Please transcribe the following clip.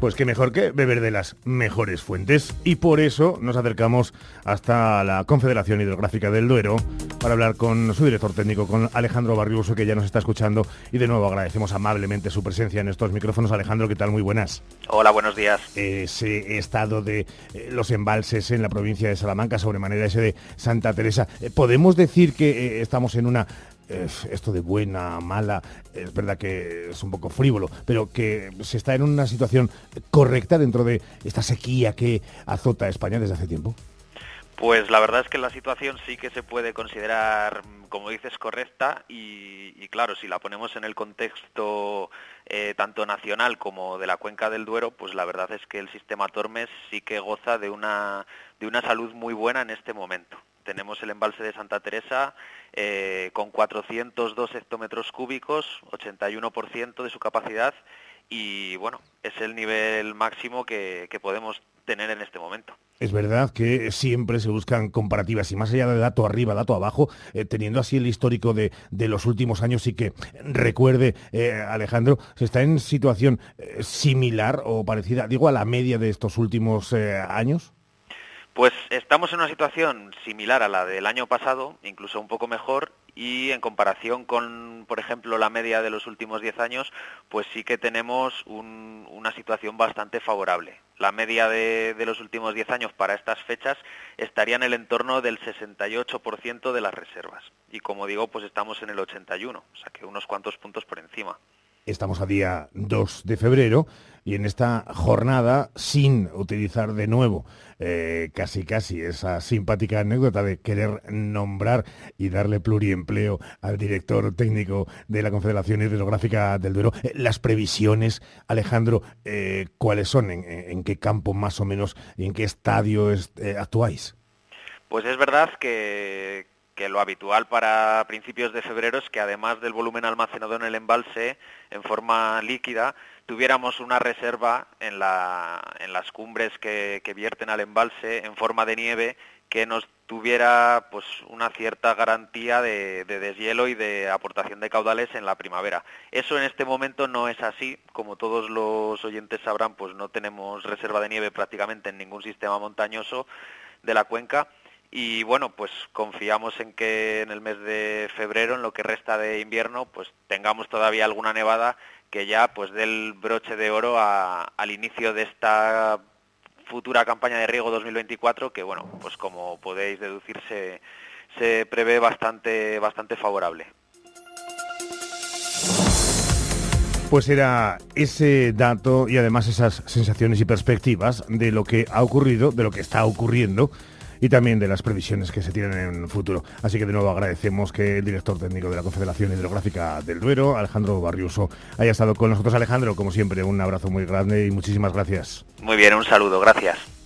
Pues qué mejor que beber de las mejores fuentes. Y por eso nos acercamos hasta la Confederación Hidrográfica del Duero para hablar con su director técnico, con Alejandro Barriuso, que ya nos está escuchando. Y de nuevo agradecemos amablemente su presencia en estos micrófonos. Alejandro, ¿qué tal? Muy buenas. Hola, buenos días. Ese estado de eh, los embalses en la provincia de Salamanca, sobremanera ese de Santa Teresa. Eh, ¿Podemos decir que eh, estamos en una esto de buena, mala, es verdad que es un poco frívolo, pero que se está en una situación correcta dentro de esta sequía que azota a España desde hace tiempo? Pues la verdad es que la situación sí que se puede considerar, como dices, correcta y, claro, si la ponemos en el contexto eh, tanto nacional como de la cuenca del Duero, pues la verdad es que el sistema Tormes sí que goza de una, de una salud muy buena en este momento tenemos el embalse de Santa Teresa eh, con 402 hectómetros cúbicos, 81% de su capacidad y bueno, es el nivel máximo que, podemos tener en este momento. Es verdad que siempre se buscan comparativas y más allá de dato arriba, dato abajo, eh, teniendo así el histórico de, los últimos años y que recuerde, eh, Alejandro, se está en situación similar o parecida, digo, a la media de estos últimos años. Pues estamos en una situación similar a la del año pasado, incluso un poco mejor, y en comparación con, por ejemplo, la media de los últimos 10 años, pues sí que tenemos una situación bastante favorable. La media de, los últimos 10 años para estas fechas estaría en el entorno del 68% de las reservas. Y como digo, pues estamos en el 81, o sea que unos cuantos puntos por encima. Estamos a día 2 de febrero y en esta jornada, sin utilizar de nuevo eh, casi casi esa simpática anécdota de querer nombrar y darle pluriempleo al director técnico de la Confederación Hidrográfica del Duero, eh, las previsiones, Alejandro, eh, ¿cuáles son? ¿En, qué campo más o menos en qué estadio actuáis? Pues es verdad que, lo habitual para principios de febrero es que además del volumen almacenado en el embalse en forma líquida, tuviéramos una reserva en, las cumbres que, vierten al embalse en forma de nieve que nos tuviera pues una cierta garantía de, deshielo y de aportación de caudales en la primavera. Eso en este momento no es así, como todos los oyentes sabrán, pues no tenemos reserva de nieve prácticamente en ningún sistema montañoso de la cuenca y bueno, pues confiamos en que en el mes de febrero, en lo que resta de invierno, pues tengamos todavía alguna nevada que ya pues dé el broche de oro al inicio de esta futura campaña de riego 2024 que bueno, pues como podéis deducir se, se prevé bastante, bastante favorable. Pues era ese dato y además esas sensaciones y perspectivas de lo que ha ocurrido, de lo que está ocurriendo y también de las previsiones que se tienen en el futuro. Así que de nuevo agradecemos que el director técnico de la Confederación Hidrográfica del Duero, Alejandro Barriuso, haya estado con nosotros. Alejandro, como siempre, un abrazo muy grande y muchísimas gracias. Muy bien, un saludo, gracias.